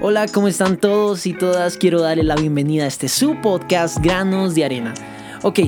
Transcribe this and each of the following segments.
Hola, ¿cómo están todos y todas? Quiero darle la bienvenida a este su podcast Granos de Arena. Ok,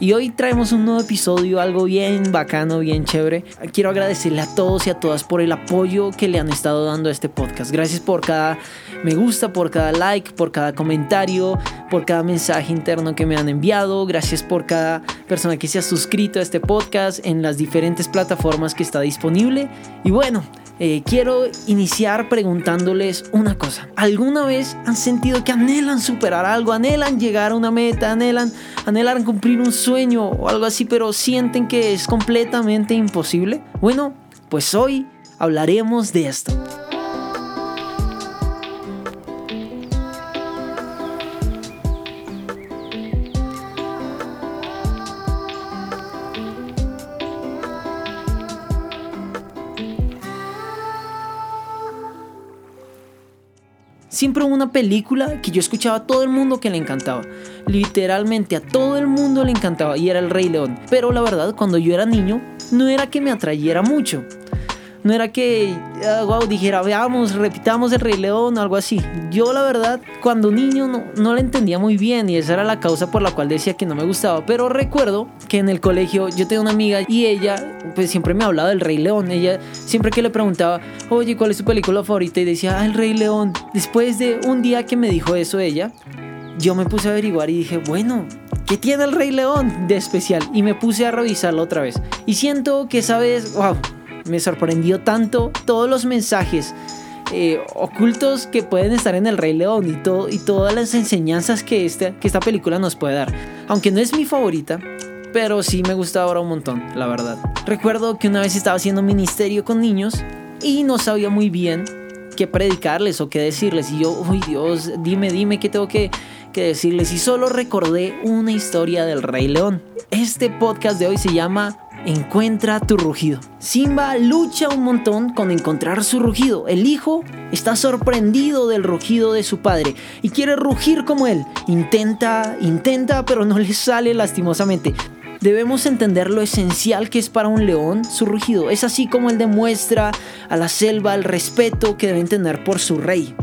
y hoy traemos un nuevo episodio, algo bien bacano, bien chévere. Quiero agradecerle a todos y a todas por el apoyo que le han estado dando a este podcast. Gracias por cada me gusta, por cada like, por cada comentario, por cada mensaje interno que me han enviado. Gracias por cada persona que se ha suscrito a este podcast en las diferentes plataformas que está disponible. Y bueno, eh, quiero iniciar preguntándoles una cosa. ¿Alguna vez han sentido que anhelan superar algo, anhelan llegar a una meta, anhelan, anhelan cumplir un sueño o algo así, pero sienten que es completamente imposible? Bueno, pues hoy hablaremos de esto. Siempre hubo una película que yo escuchaba a todo el mundo que le encantaba. Literalmente a todo el mundo le encantaba y era El Rey León. Pero la verdad, cuando yo era niño, no era que me atrayera mucho no era que, wow, ah, dijera, veamos, repitamos el Rey León o algo así. Yo la verdad, cuando niño no, no la entendía muy bien y esa era la causa por la cual decía que no me gustaba. Pero recuerdo que en el colegio yo tenía una amiga y ella pues siempre me hablaba del Rey León. Ella siempre que le preguntaba, oye, ¿cuál es tu película favorita? Y decía, ah, el Rey León. Después de un día que me dijo eso ella, yo me puse a averiguar y dije, bueno, ¿qué tiene el Rey León de especial? Y me puse a revisarlo otra vez. Y siento que esa vez, wow, me sorprendió tanto todos los mensajes eh, ocultos que pueden estar en El Rey León y, todo, y todas las enseñanzas que esta, que esta película nos puede dar. Aunque no es mi favorita, pero sí me gusta ahora un montón, la verdad. Recuerdo que una vez estaba haciendo ministerio con niños y no sabía muy bien qué predicarles o qué decirles. Y yo, uy Dios, dime, dime qué tengo que, que decirles. Y solo recordé una historia del Rey León. Este podcast de hoy se llama encuentra tu rugido. Simba lucha un montón con encontrar su rugido. El hijo está sorprendido del rugido de su padre y quiere rugir como él. Intenta, intenta, pero no le sale lastimosamente. Debemos entender lo esencial que es para un león su rugido. Es así como él demuestra a la selva el respeto que deben tener por su rey.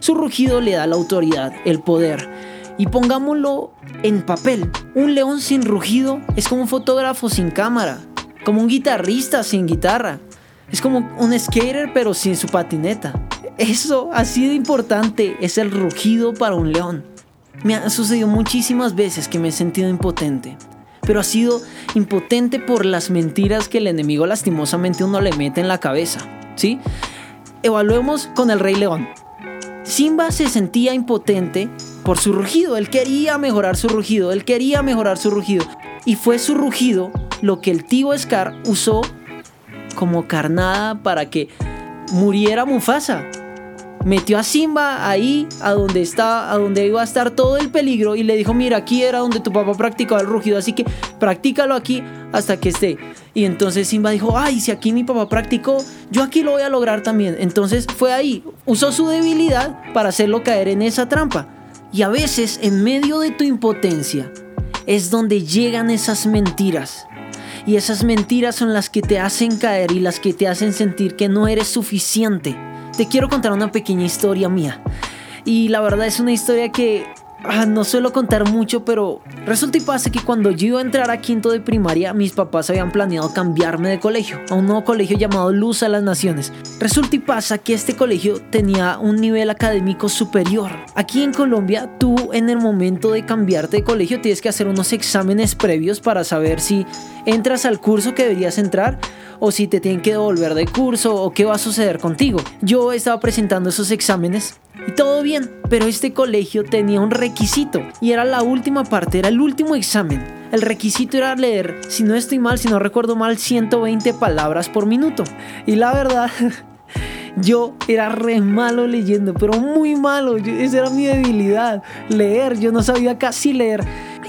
Su rugido le da la autoridad, el poder y pongámoslo en papel. Un león sin rugido es como un fotógrafo sin cámara, como un guitarrista sin guitarra. Es como un skater pero sin su patineta. Eso así de importante es el rugido para un león. Me ha sucedido muchísimas veces que me he sentido impotente, pero ha sido impotente por las mentiras que el enemigo lastimosamente uno le mete en la cabeza, ¿sí? Evaluemos con el Rey León. Simba se sentía impotente por su rugido. Él quería mejorar su rugido. Él quería mejorar su rugido. Y fue su rugido lo que el tío Scar usó como carnada para que muriera Mufasa metió a Simba ahí, a donde está, a donde iba a estar todo el peligro y le dijo, mira, aquí era donde tu papá practicaba el rugido, así que practícalo aquí hasta que esté. Y entonces Simba dijo, ay, si aquí mi papá practicó, yo aquí lo voy a lograr también. Entonces fue ahí, usó su debilidad para hacerlo caer en esa trampa. Y a veces, en medio de tu impotencia, es donde llegan esas mentiras. Y esas mentiras son las que te hacen caer y las que te hacen sentir que no eres suficiente te quiero contar una pequeña historia mía. Y la verdad es una historia que ah, no suelo contar mucho, pero resulta y pasa que cuando yo iba a entrar a quinto de primaria, mis papás habían planeado cambiarme de colegio, a un nuevo colegio llamado Luz a las Naciones. Resulta y pasa que este colegio tenía un nivel académico superior. Aquí en Colombia, tú en el momento de cambiarte de colegio tienes que hacer unos exámenes previos para saber si entras al curso que deberías entrar o si te tienen que devolver de curso o qué va a suceder contigo. Yo estaba presentando esos exámenes y todo bien, pero este colegio tenía un requisito y era la última parte, era el último examen. El requisito era leer, si no estoy mal, si no recuerdo mal, 120 palabras por minuto. Y la verdad, yo era re malo leyendo, pero muy malo. esa era mi debilidad, leer. Yo no sabía casi leer.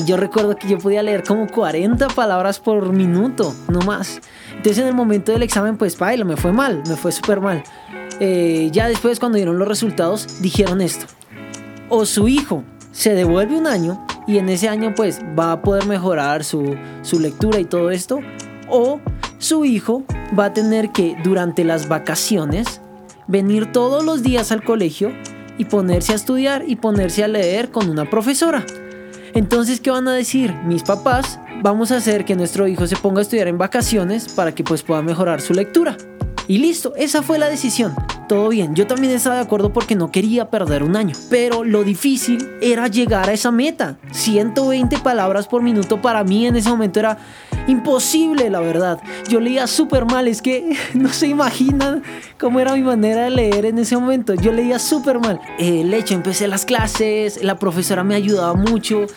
Yo recuerdo que yo podía leer como 40 palabras por minuto, no más. Entonces en el momento del examen, pues baila, me fue mal, me fue súper mal. Eh, ya después cuando dieron los resultados, dijeron esto. O su hijo se devuelve un año y en ese año pues va a poder mejorar su, su lectura y todo esto. O su hijo va a tener que durante las vacaciones venir todos los días al colegio y ponerse a estudiar y ponerse a leer con una profesora. Entonces, ¿qué van a decir mis papás? Vamos a hacer que nuestro hijo se ponga a estudiar en vacaciones para que pues pueda mejorar su lectura. Y listo, esa fue la decisión. Todo bien, yo también estaba de acuerdo porque no quería perder un año. Pero lo difícil era llegar a esa meta. 120 palabras por minuto para mí en ese momento era imposible, la verdad. Yo leía súper mal, es que no se imaginan cómo era mi manera de leer en ese momento. Yo leía súper mal. El hecho, empecé las clases, la profesora me ayudaba mucho,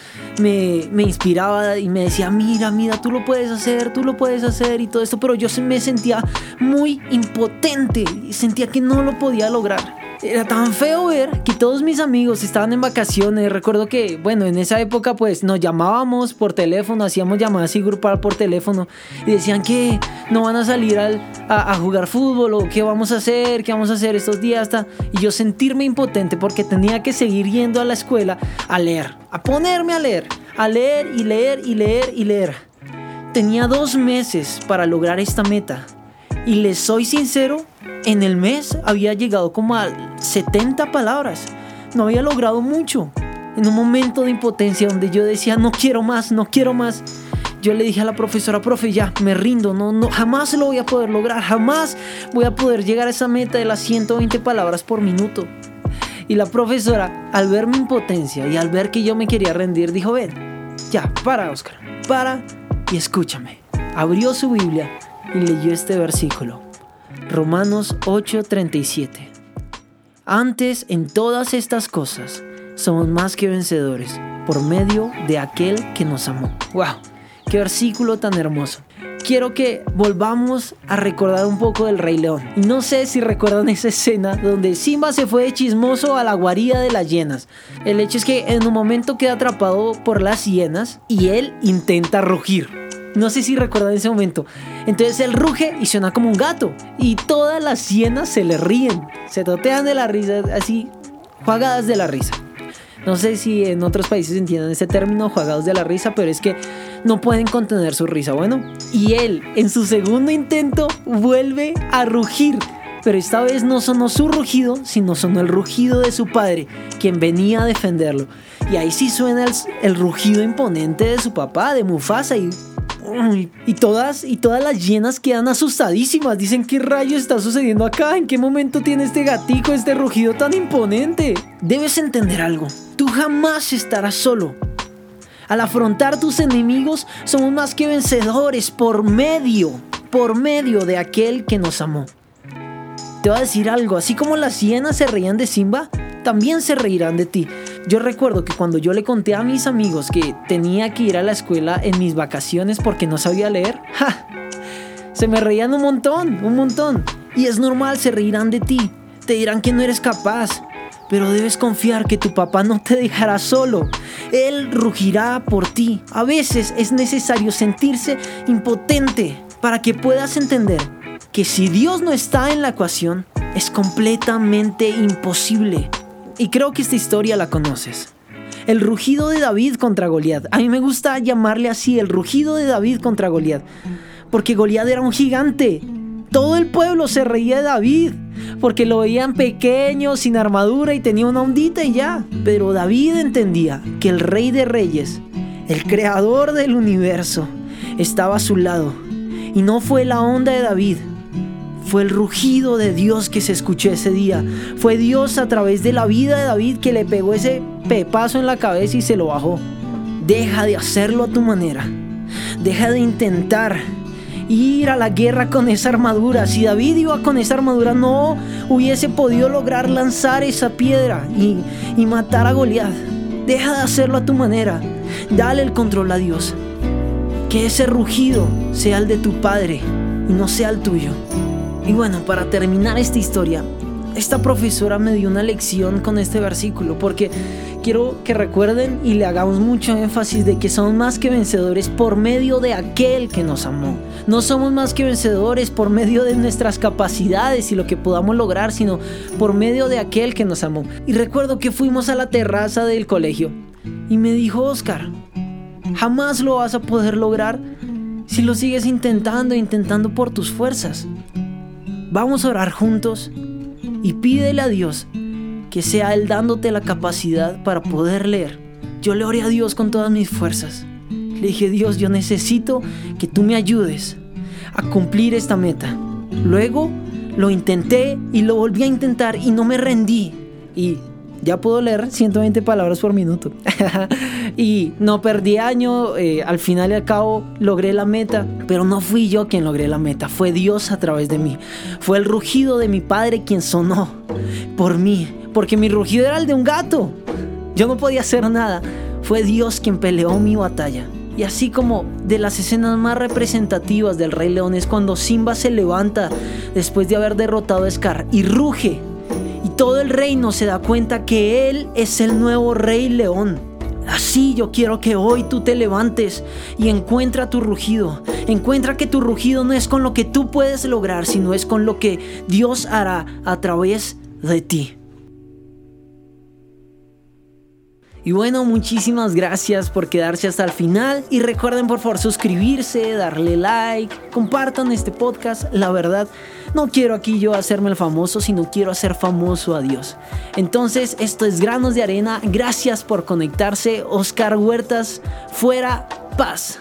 me, me inspiraba y me decía, mira, mira, tú lo puedes hacer, tú lo puedes hacer y todo esto, pero yo me sentía muy impotente sentía que no lo podía lograr. Era tan feo ver que todos mis amigos estaban en vacaciones. Recuerdo que, bueno, en esa época pues nos llamábamos por teléfono, hacíamos llamadas y grupal por teléfono y decían que no van a salir al, a, jugar fútbol o qué vamos a hacer, qué vamos a hacer estos días. Hasta... Y yo sentirme impotente porque tenía que seguir yendo a la escuela a leer, a ponerme a leer, a leer y leer y leer y leer. Tenía dos meses para lograr esta meta. Y les soy sincero, en el mes había llegado como a 70 palabras. No había logrado mucho. En un momento de impotencia donde yo decía, no quiero más, no quiero más. Yo le dije a la profesora, profe, ya, me rindo, no, no, jamás lo voy a poder lograr, jamás voy a poder llegar a esa meta de las 120 palabras por minuto. Y la profesora, al ver mi impotencia y al ver que yo me quería rendir, dijo, ven, ya, para, Oscar, para y escúchame. Abrió su Biblia y leyó este versículo. Romanos 8:37. Antes en todas estas cosas somos más que vencedores por medio de aquel que nos amó. ¡Wow! ¡Qué versículo tan hermoso! Quiero que volvamos a recordar un poco del Rey León. No sé si recuerdan esa escena donde Simba se fue de chismoso a la guarida de las hienas. El hecho es que en un momento queda atrapado por las hienas y él intenta rugir. No sé si recuerdan ese momento. Entonces él ruge y suena como un gato. Y todas las hienas se le ríen. Se totean de la risa, así, jugadas de la risa. No sé si en otros países entiendan ese término, jugados de la risa, pero es que no pueden contener su risa. Bueno, y él, en su segundo intento, vuelve a rugir. Pero esta vez no sonó su rugido, sino sonó el rugido de su padre, quien venía a defenderlo. Y ahí sí suena el, el rugido imponente de su papá, de Mufasa, y y todas, y todas las llenas quedan asustadísimas. Dicen, ¿qué rayos está sucediendo acá? ¿En qué momento tiene este gatico este rugido tan imponente? Debes entender algo. Tú jamás estarás solo. Al afrontar tus enemigos, somos más que vencedores por medio, por medio de aquel que nos amó. Te voy a decir algo, así como las hienas se reían de Simba, también se reirán de ti. Yo recuerdo que cuando yo le conté a mis amigos que tenía que ir a la escuela en mis vacaciones porque no sabía leer, se me reían un montón, un montón. Y es normal, se reirán de ti, te dirán que no eres capaz, pero debes confiar que tu papá no te dejará solo. Él rugirá por ti. A veces es necesario sentirse impotente para que puedas entender que si Dios no está en la ecuación, es completamente imposible. Y creo que esta historia la conoces. El rugido de David contra Goliat. A mí me gusta llamarle así, el rugido de David contra Goliat. Porque Goliat era un gigante. Todo el pueblo se reía de David. Porque lo veían pequeño, sin armadura y tenía una ondita y ya. Pero David entendía que el rey de reyes, el creador del universo, estaba a su lado. Y no fue la onda de David, fue el rugido de Dios que se escuchó ese día. Fue Dios a través de la vida de David que le pegó ese pepazo en la cabeza y se lo bajó. Deja de hacerlo a tu manera. Deja de intentar ir a la guerra con esa armadura. Si David iba con esa armadura, no hubiese podido lograr lanzar esa piedra y, y matar a Goliat. Deja de hacerlo a tu manera. Dale el control a Dios. Que ese rugido sea el de tu Padre y no sea el tuyo. Y bueno, para terminar esta historia, esta profesora me dio una lección con este versículo porque quiero que recuerden y le hagamos mucho énfasis de que somos más que vencedores por medio de aquel que nos amó. No somos más que vencedores por medio de nuestras capacidades y lo que podamos lograr, sino por medio de aquel que nos amó. Y recuerdo que fuimos a la terraza del colegio y me dijo Oscar, jamás lo vas a poder lograr si lo sigues intentando, intentando por tus fuerzas. Vamos a orar juntos y pídele a Dios que sea Él dándote la capacidad para poder leer. Yo le oré a Dios con todas mis fuerzas. Le dije, Dios, yo necesito que tú me ayudes a cumplir esta meta. Luego lo intenté y lo volví a intentar y no me rendí. Y ya puedo leer 120 palabras por minuto. y no perdí año, eh, al final y al cabo logré la meta, pero no fui yo quien logré la meta, fue Dios a través de mí. Fue el rugido de mi padre quien sonó por mí, porque mi rugido era el de un gato. Yo no podía hacer nada. Fue Dios quien peleó mi batalla. Y así como de las escenas más representativas del Rey León es cuando Simba se levanta después de haber derrotado a Scar y ruge. Y todo el reino se da cuenta que él es el nuevo Rey León. Así yo quiero que hoy tú te levantes y encuentra tu rugido. Encuentra que tu rugido no es con lo que tú puedes lograr, sino es con lo que Dios hará a través de ti. Y bueno, muchísimas gracias por quedarse hasta el final y recuerden por favor suscribirse, darle like, compartan este podcast. La verdad, no quiero aquí yo hacerme el famoso, sino quiero hacer famoso a Dios. Entonces, esto es Granos de Arena. Gracias por conectarse. Oscar Huertas, fuera paz.